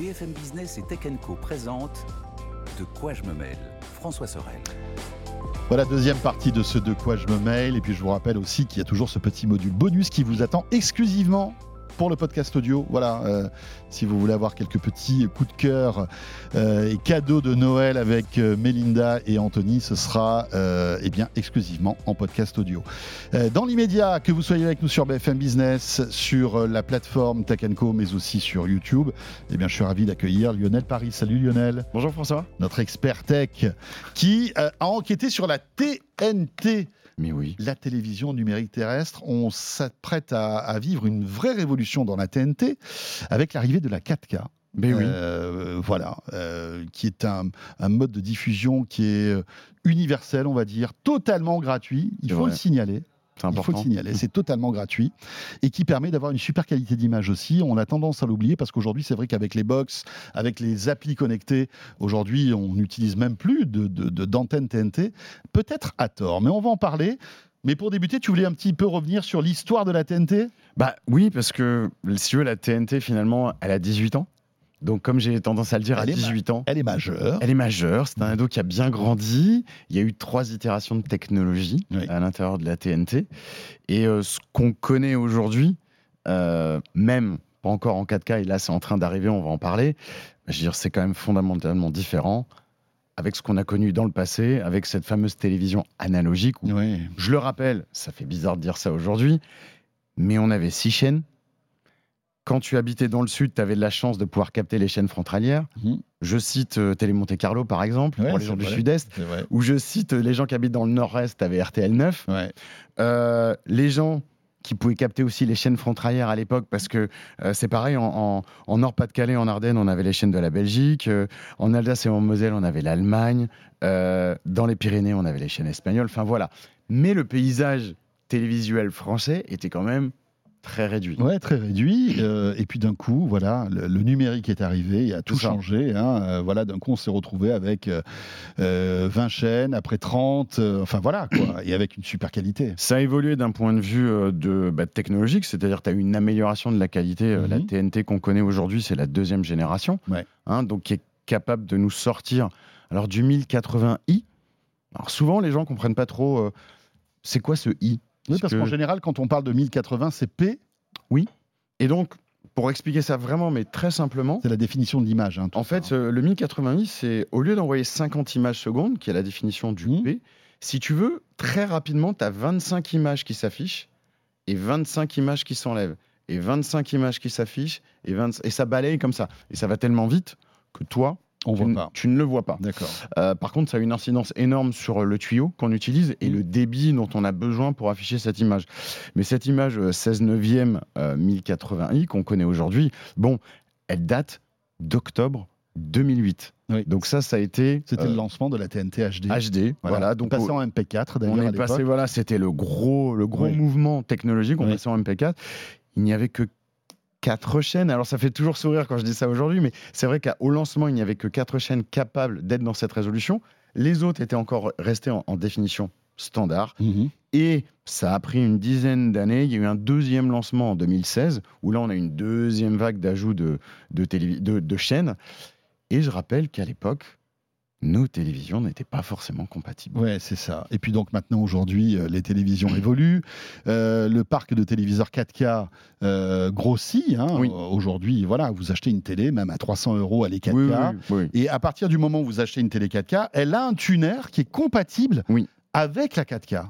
BFM Business et Tech Co De quoi je me mêle François Sorel. Voilà, deuxième partie de ce De quoi je me mêle. Et puis je vous rappelle aussi qu'il y a toujours ce petit module bonus qui vous attend exclusivement pour le podcast audio. Voilà, euh, si vous voulez avoir quelques petits coups de cœur euh, et cadeaux de Noël avec euh, Melinda et Anthony, ce sera eh bien exclusivement en podcast audio. dans l'immédiat, que vous soyez avec nous sur BFM Business, sur la plateforme Tech Co, mais aussi sur YouTube, eh bien je suis ravi d'accueillir Lionel Paris. Salut Lionel. Bonjour François. Notre expert tech qui a enquêté sur la TNT. Mais oui. La télévision numérique terrestre, on s'apprête à, vivre une vraie révolution dans la TNT avec l'arrivée de la 4K. Mais oui. Euh, voilà, euh, qui est un, mode de diffusion qui est euh, universel, on va dire, totalement gratuit. Il faut le signaler. Il faut le signaler, c'est totalement gratuit et qui permet d'avoir une super qualité d'image aussi. On a tendance à l'oublier parce qu'aujourd'hui, c'est vrai qu'avec les box, avec les applis connectés, aujourd'hui, on n'utilise même plus d'antenne de, TNT, peut-être à tort, mais on va en parler. Mais pour débuter, tu voulais un petit peu revenir sur l'histoire de la TNT Bah oui, parce que si tu veux, la TNT, finalement, elle a 18 ans. Donc, comme j'ai tendance à le dire, à 18 ans. Elle est majeure. Elle est majeure. C'est un ado qui a bien grandi. Il y a eu trois itérations de technologie à l'intérieur de la TNT. Et euh, ce qu'on connaît aujourd'hui, euh, même pas encore en 4K, et là c'est en train d'arriver, on va en parler, je veux dire, c'est quand même fondamentalement différent avec ce qu'on a connu dans le passé, avec cette fameuse télévision analogique. Je le rappelle, ça fait bizarre de dire ça aujourd'hui, mais on avait six chaînes quand tu habitais dans le sud, tu avais de la chance de pouvoir capter les chaînes frontalières. Mhm. Je cite euh, Télé Monte Carlo, par exemple, pour les gens du sud-est. Ou je cite euh, les gens qui habitent dans le nord-est, tu avais RTL 9. Euh, les gens qui pouvaient capter aussi les chaînes frontalières à l'époque, parce que c'est pareil, en, Nord-Pas-de-Calais, en Ardennes, on avait les chaînes de la Belgique, en Alsace et en Moselle, on avait l'Allemagne, dans les Pyrénées, on avait les chaînes espagnoles, enfin voilà. Mais le paysage télévisuel français était quand même Très réduit. Ouais, très réduit. Euh, et puis d'un coup, voilà, le, numérique est arrivé, il a tout, changé. Hein. Euh, voilà, d'un coup, on s'est retrouvé avec 20 euh, chaînes, après 30, enfin voilà, quoi, et avec une super qualité. Ça a évolué d'un point de vue de, bah, technologique, c'est-à-dire tu as eu une amélioration de la qualité. La TNT mhm. qu'on connaît aujourd'hui, c'est la deuxième génération, hein, donc qui est capable de nous sortir alors du 1080i. Alors souvent, les gens comprennent pas trop c'est quoi ce i? Oui, parce qu'en général, quand on parle de 1080, c'est P. Oui. Et donc, pour expliquer ça vraiment, mais très simplement. C'est la définition de l'image. Hein, en fait, euh, le 1080i, c'est au lieu d'envoyer 50 images secondes, qui est la définition du mmh. P, si tu veux, très rapidement, tu as 25 images qui s'affichent et 25 images qui s'enlèvent. Et 25 images qui s'affichent et, et ça balaye comme ça. Et ça va tellement vite que toi, on tu, voit pas. tu ne le vois pas. D'accord. Euh, par contre, ça a une incidence énorme sur le tuyau qu'on utilise et le débit dont on a besoin pour afficher cette image. Mais cette image 16 neuvième 1080i qu'on connaît aujourd'hui, bon, elle date d'octobre 2008. Donc ça, ça a été. C'était le euh, lancement de la TNT HD. HD, voilà. donc passé en MP4 d'ailleurs. On est passé, voilà, c'était le gros, le gros mouvement technologique. On passait en MP4. Il n'y avait que quatre chaînes. Alors ça fait toujours sourire quand je dis ça aujourd'hui, mais c'est vrai qu'au lancement, il n'y avait que quatre chaînes capables d'être dans cette résolution. Les autres étaient encore restés en, définition standard. Mhm. Et ça a pris une dizaine d'années. Il y a eu un deuxième lancement en 2016, où là, on a une deuxième vague d'ajout de, de, de chaînes. Et je rappelle qu'à l'époque, nos télévisions n'étaient pas forcément compatibles. Ouais, c'est ça. Et puis donc maintenant, aujourd'hui, euh, les télévisions évoluent. Euh, le parc de téléviseurs 4K euh, grossit. Hein. Aujourd'hui, voilà, vous achetez une télé, même à 300 euros, elle est 4K. et à partir du moment où vous achetez une télé 4K, elle a un tuner qui est compatible avec la 4K.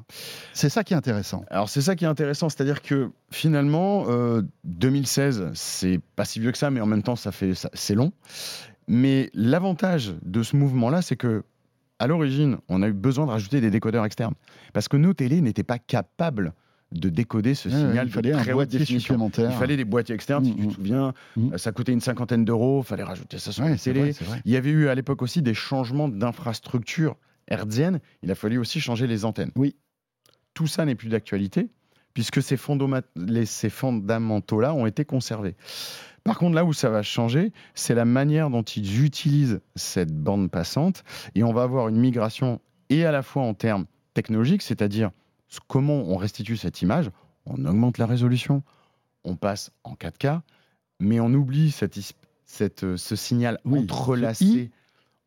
C'est ça qui est intéressant. Alors c'est ça qui est intéressant, c'est-à-dire que finalement, 2016, c'est pas si vieux que ça, mais en même temps, ça fait, c'est long. Mais l'avantage de ce mouvement-là, c'est que à l'origine, on a eu besoin de rajouter des décodeurs externes parce que nos télés n'étaient pas capables de décoder ce signal. il fallait un boîtier supplémentaire. Il fallait des boîtiers externes, si tu te mmh, mmh. souviens. Mmh. Ça coûtait une cinquantaine d'euros. Il fallait rajouter ça sur la télé. Il y avait eu à l'époque aussi des changements d'infrastructure hertzienne. Il a fallu aussi changer les antennes. Oui. Tout ça n'est plus d'actualité puisque ces fondamentaux-là ont été conservés. Par contre, là où ça va changer, c'est la manière dont ils utilisent cette bande passante. Et on va avoir une migration et à la fois en termes technologiques, c'est-à-dire comment on restitue cette image. On augmente la résolution, on passe en 4K, mais on oublie cette, cette, ce signal entrelacé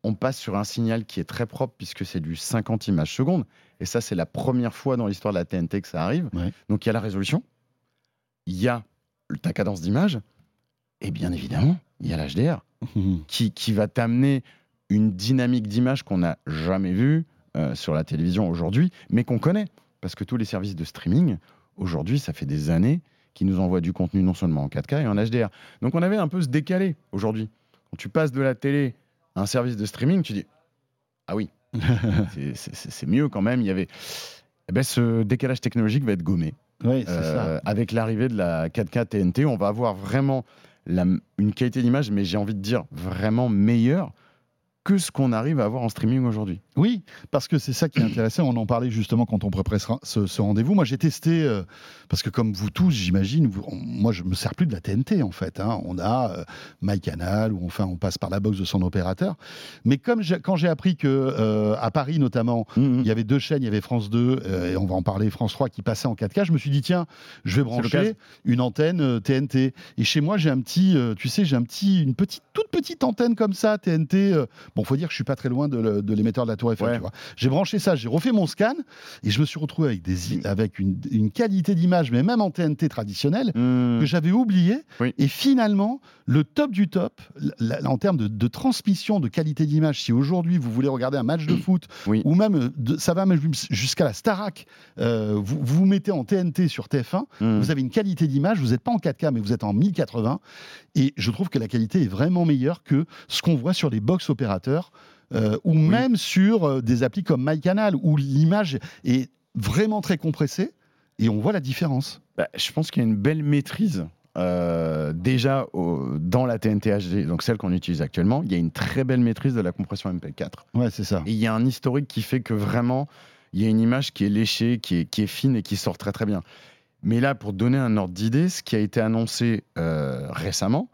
on passe sur un signal qui est très propre puisque c'est du 50 images secondes. Et ça, c'est la première fois dans l'histoire de la TNT que ça arrive. Donc il y a la résolution, il y a ta cadence d'image, et bien évidemment, il y a l'HDR qui, qui va t'amener une dynamique d'image qu'on n'a jamais vue euh, sur la télévision aujourd'hui, mais qu'on connaît. Parce que tous les services de streaming, aujourd'hui, ça fait des années qui nous envoient du contenu non seulement en 4K et en HDR. Donc on avait un peu ce décalé aujourd'hui. Quand tu passes de la télé un service de streaming, tu dis Ah oui, c'est mieux quand même. Il y avait. Eh ben, ce décalage technologique va être gommé. Oui, euh, avec l'arrivée de la 4K TNT, on va avoir vraiment une qualité d'image, mais j'ai envie de dire vraiment meilleure que ce qu'on arrive à avoir en streaming aujourd'hui. Oui, parce que c'est ça qui est intéressant. On en parlait justement quand on préparait ce, rendez-vous. Moi, j'ai testé, euh, parce que comme vous tous, j'imagine, moi, je me sers plus de la TNT en fait. Hein. On a euh, MyCanal, ou enfin, on passe par la box de son opérateur. Mais comme quand j'ai appris que euh, à Paris notamment, mmh, mmh. il y avait deux chaînes, il y avait France 2 et on va en parler, France 3 qui passait en 4K, je me suis dit tiens, je vais brancher une antenne TNT. Et chez moi, j'ai un petit, tu sais, j'ai un petit, une petite, toute petite antenne comme ça TNT Bon, faut dire que je suis pas très loin de l'émetteur de, la Tour Eiffel. J'ai branché ça, j'ai refait mon scan et je me suis retrouvé avec, des, avec une, qualité d'image, mais même en TNT traditionnelle, hmm. que j'avais oublié. Et finalement, le top du top, en termes de, transmission, de qualité d'image, si aujourd'hui vous voulez regarder un match de foot, ou même, ça va même jusqu'à la Starac, euh, vous, vous mettez en TNT sur TF1, hmm. vous avez une qualité d'image, vous n'êtes pas en 4K, mais vous êtes en 1080. Et je trouve que la qualité est vraiment meilleure que ce qu'on voit sur les box opérateurs. Euh, ou même sur euh, des applis comme MyCanal, où l'image est vraiment très compressée et on voit la différence. Bah, je pense qu'il y a une belle maîtrise. Euh, déjà dans la TNT HD, donc celle qu'on utilise actuellement, il y a une très belle maîtrise de la compression MP4. Ouais, c'est ça. Et il y a un historique qui fait que vraiment, il y a une image qui est léchée, qui est, qui est fine et qui sort très très bien. Mais là, pour donner un ordre d'idée, ce qui a été annoncé récemment,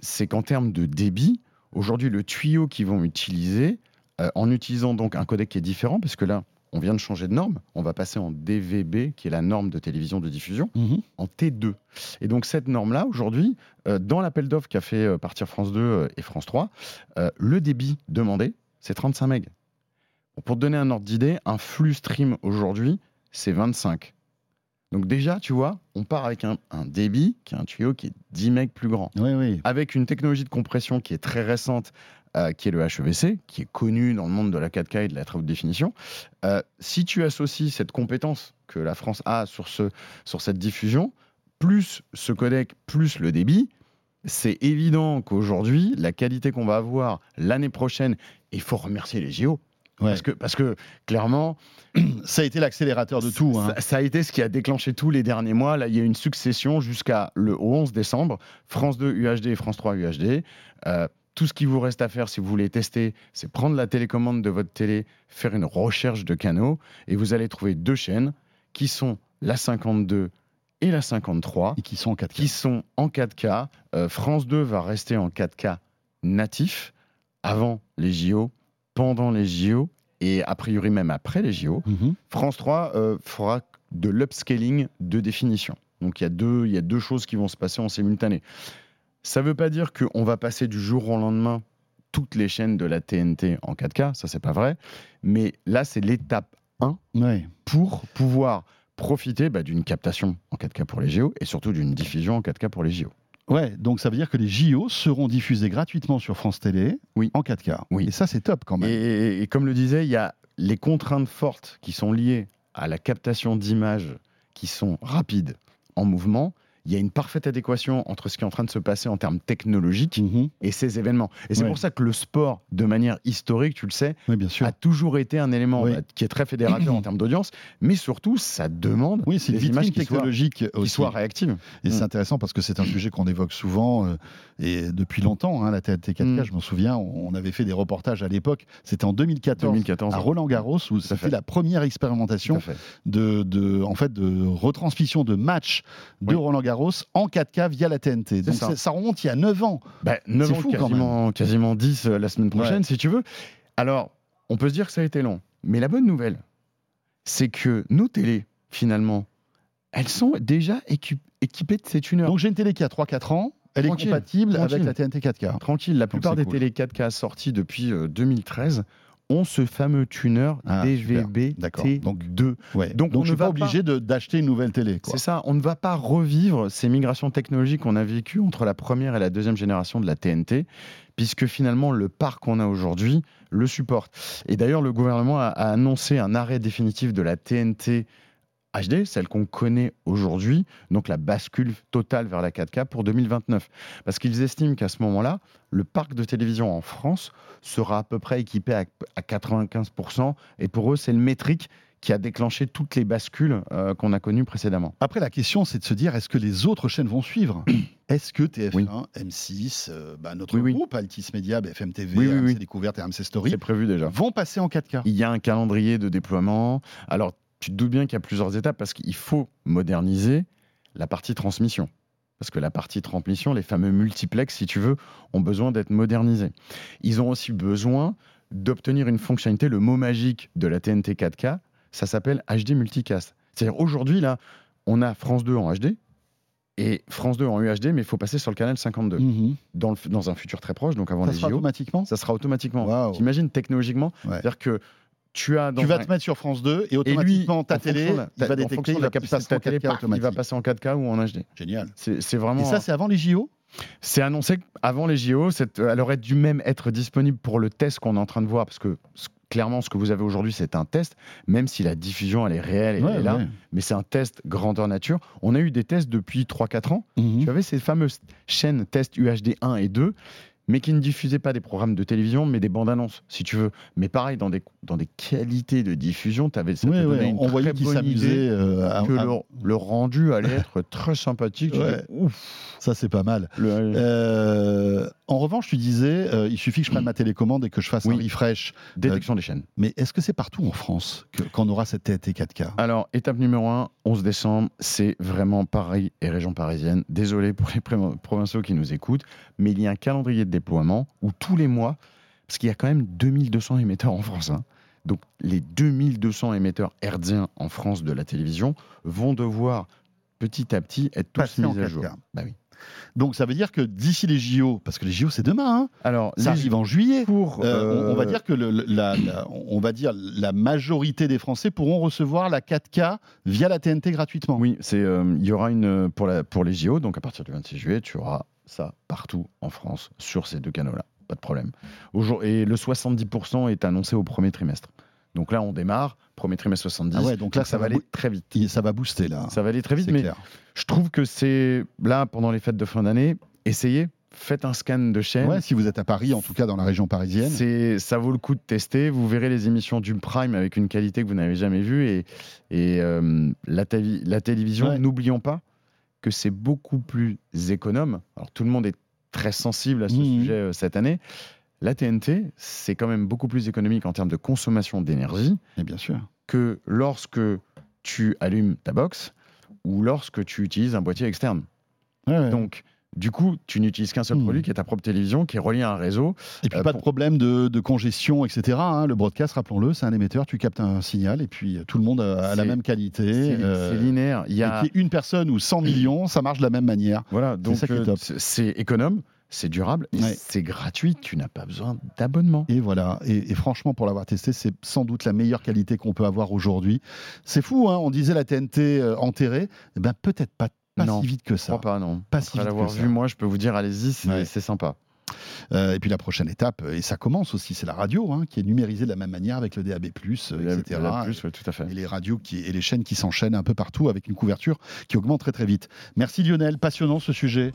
c'est qu'en termes de débit, Aujourd'hui, le tuyau qu'ils vont utiliser, euh, en utilisant donc un codec qui est différent, parce que là, on vient de changer de norme, on va passer en DVB, qui est la norme de télévision de diffusion, mhm. en T2. Et donc cette norme-là, aujourd'hui, euh, dans l'appel d'offres qu'a fait euh, partir France 2 et France 3, le débit demandé, c'est 35 MB. pour te donner un ordre d'idée, un flux stream aujourd'hui, c'est 25. Donc déjà, tu vois, on part avec un, débit qui est un tuyau qui est 10 mecs plus grand. Oui, oui. Avec une technologie de compression qui est très récente, euh, qui est le HEVC, qui est connu dans le monde de la 4K et de la très haute définition. Euh, si tu associes cette compétence que la France a sur, ce, sur cette diffusion, plus ce codec, plus le débit, c'est évident qu'aujourd'hui, la qualité qu'on va avoir l'année prochaine, il faut remercier les JO, parce, que, parce que clairement, ça a été l'accélérateur de tout. Hein. Ça, a été ce qui a déclenché tous les derniers mois. Là, il y a une succession jusqu'à le 11 décembre. France 2 UHD et France 3 UHD. Euh, tout ce qui vous reste à faire si vous voulez tester, c'est prendre la télécommande de votre télé, faire une recherche de canaux, et vous allez trouver deux chaînes qui sont la 52 et la 53. Et qui sont en 4K. Qui sont en 4K. Euh, France 2 va rester en 4K natif avant les JO pendant les JO et a priori même après les JO, mhm. France 3 euh, fera de l'upscaling de définition. Donc il y, a deux, il y a deux choses qui vont se passer en simultané. Ça ne veut pas dire qu'on va passer du jour au lendemain toutes les chaînes de la TNT en 4K, ça c'est pas vrai, mais là c'est l'étape 1 pour pouvoir profiter bah, d'une captation en 4K pour les JO et surtout d'une diffusion en 4K pour les JO. Ouais, donc ça veut dire que les JO seront diffusés gratuitement sur France Télé oui. en 4K. Oui. Et ça, c'est top quand même. Et, comme le disait, il y a les contraintes fortes qui sont liées à la captation d'images qui sont rapides en mouvement il y a une parfaite adéquation entre ce qui est en train de se passer en termes technologiques mhm. et ces événements. Et c'est pour ça que le sport, de manière historique, tu le sais, bien sûr. a toujours été un élément bah, qui est très fédérateur en termes d'audience, mais surtout, ça demande oui, c'est des images technologiques qui soient réactives. Et c'est mm. intéressant parce que c'est un sujet qu'on évoque souvent euh, et depuis longtemps. Hein, la TNT 4K, mm. je m'en souviens, on avait fait des reportages à l'époque. C'était en 2014, 2014 à Roland Garros où c'était la première expérimentation de, de, en fait, de retransmission de matchs de Roland Garros en 4K via la TNT. Donc ça. remonte il y a 9 ans. 9 bah, ans, fou, quasiment, quasiment 10 euh, la semaine prochaine, si tu veux. Alors, on peut se dire que ça a été long. Mais la bonne nouvelle, c'est que nos télés, finalement, elles sont déjà équipées de ces tuners. Donc j'ai une télé qui a 3-4 ans. Elle est compatible avec la TNT 4K. Tranquille, la plupart des télé 4K sorties depuis 2013 ont ce fameux tuner ah, DVB-T2. Donc, on ne va pas obligé d'acheter une nouvelle télé. C'est ça, on ne va pas revivre ces migrations technologiques qu'on a vécues entre la première et la deuxième génération de la TNT, puisque finalement le parc qu'on a aujourd'hui le supporte. Et d'ailleurs, le gouvernement a, a annoncé un arrêt définitif de la TNT HD, celle qu'on connaît aujourd'hui, donc la bascule totale vers la 4K pour 2029. Parce qu'ils estiment qu'à ce moment-là, le parc de télévision en France sera à peu près équipé à, 95%, et pour eux, c'est le métrique qui a déclenché toutes les bascules euh, qu'on a connues précédemment. Après, la question, c'est de se dire, est-ce que les autres chaînes vont suivre Est-ce que TF1, M6, euh, bah, notre groupe, Altis Media, BFM TV, RMC Découverte et RMC Story, prévu déjà. vont passer en 4K Il y a un calendrier de déploiement. Alors, tu te doutes bien qu'il y a plusieurs étapes parce qu'il faut moderniser la partie transmission. Parce que la partie transmission, les fameux multiplex, si tu veux, ont besoin d'être modernisés. Ils ont aussi besoin d'obtenir une fonctionnalité, le mot magique de la TNT 4K, ça s'appelle HD Multicast. C'est-à-dire aujourd'hui, là, on a France 2 en HD et France 2 en UHD, mais il faut passer sur le canal 52 mhm. dans, dans, un futur très proche, donc avant ça les sera automatiquement? Ça sera automatiquement. T'imagines technologiquement? C'est-à-dire que tu, as tu vas te mettre sur France 2 et automatiquement ta télé il va détecter la capacité de ta télé, il va passer en 4K ou en HD. Génial. C'est vraiment. Et ça, c'est avant les JO c'est annoncé avant les JO. Elle aurait dû même être disponible pour le test qu'on est en train de voir, parce que clairement, ce que vous avez aujourd'hui, c'est un test, même si la diffusion, elle est réelle, elle est là, mais c'est un test grandeur nature. On a eu des tests depuis 3-4 ans. Mhm. Tu avais ces fameuses chaînes test UHD 1 et 2 mais qui ne diffusait pas des programmes de télévision, mais des bandes annonces, si tu veux. Mais pareil, dans des, dans des qualités de diffusion, tu avais ça ouais, ouais, une on voyait qu'ils s'amusaient euh, que le, rendu allait être très sympathique. Ouf, ça c'est pas mal. Euh, en revanche, tu disais, euh, il suffit que je prenne ma télécommande et que je fasse un refresh. Détection des chaînes. Mais est-ce que c'est partout en France qu'on aura cette TNT 4K Alors, étape numéro 1, 11 décembre, c'est vraiment Paris et région parisienne. Désolé pour les provinciaux qui nous écoutent, mais il y a un calendrier de déploiement où tous les mois, parce qu'il y a quand même 2200 émetteurs en France, hein, donc les 2200 émetteurs hertziens en France de la télévision vont devoir petit à petit être tous mis à jour. Bah oui. Donc ça veut dire que d'ici les JO, parce que les JO c'est demain, hein, alors ça arrive en juillet. Pour, euh, on, va euh, dire que la, on va dire la majorité des Français pourront recevoir la 4K via la TNT gratuitement. Oui, c'est euh, il y aura une pour la pour les JO, donc à partir du 26 juillet, tu auras ça partout en France sur ces deux canaux-là. Pas de problème. Et le 70% est annoncé au premier trimestre. Donc là, on démarre, premier trimestre 70. Ah ouais, donc là, ça, va aller très vite. Ça va booster là. Ça va aller très vite, mais je trouve que c'est là, pendant les fêtes de fin d'année, essayez, faites un scan de chaîne. Ouais, si vous êtes à Paris, en tout cas dans la région parisienne. C'est, ça vaut le coup de tester. Vous verrez les émissions du Prime avec une qualité que vous n'avez jamais vue. Et, et euh, la, la, télévision, n'oublions pas, que c'est beaucoup plus économe. Alors tout le monde est très sensible à ce mmh. sujet euh, cette année. La TNT, c'est quand même beaucoup plus économique en termes de consommation d'énergie. Et bien sûr. Que lorsque tu allumes ta box ou lorsque tu utilises un boîtier externe. Donc, du coup, tu n'utilises qu'un seul hmm. produit qui est ta propre télévision, qui est relié à un réseau. Et puis euh, pas de problème de, congestion, etc. Hein. Le broadcast, rappelons-le, c'est un émetteur, tu captes un signal et puis euh, tout le monde a la même qualité. C'est euh, linéaire. Il y a une personne ou 100 millions, ça marche de la même manière. Voilà, donc c'est économe c'est durable c'est gratuit, tu n'as pas besoin d'abonnement. Et voilà, et, franchement, pour l'avoir testé, c'est sans doute la meilleure qualité qu'on peut avoir aujourd'hui. C'est fou, hein on disait la TNT enterrée, eh ben peut-être pas pas si vite que ça. pas, non. Pas si vite l'avoir vu, moi, je peux vous dire, allez-y, c'est sympa. Euh, et puis la prochaine étape, et ça commence aussi, c'est la radio, hein, qui est numérisée de la même manière avec le DAB+, etc. tout à fait. Et les radios qui, et les chaînes qui s'enchaînent un peu partout avec une couverture qui augmente très très vite. Merci Lionel, passionnant ce sujet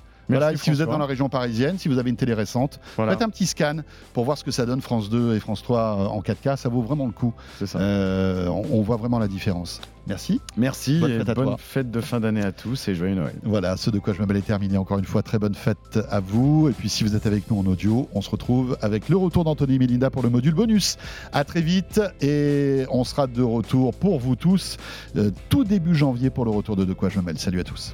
si vous êtes dans la région parisienne, si vous avez une télé récente, faites un petit scan pour voir ce que ça donne France 2 et France 3 euh, en 4K. Ça vaut vraiment le coup. Euh, on, voit vraiment la différence. Merci. Merci. Bonne, fête, bonne fête, de fin d'année à tous et joyeux Noël. Voilà, ce de quoi je m'appelle est terminé. Encore une fois, très bonne fête à vous. Et puis, si vous êtes avec nous en audio, on se retrouve avec le retour d'Anthony Melinda pour le module bonus. À très vite et on sera de retour pour vous tous euh, tout début janvier pour le retour de De quoi je me mêle. Salut à tous.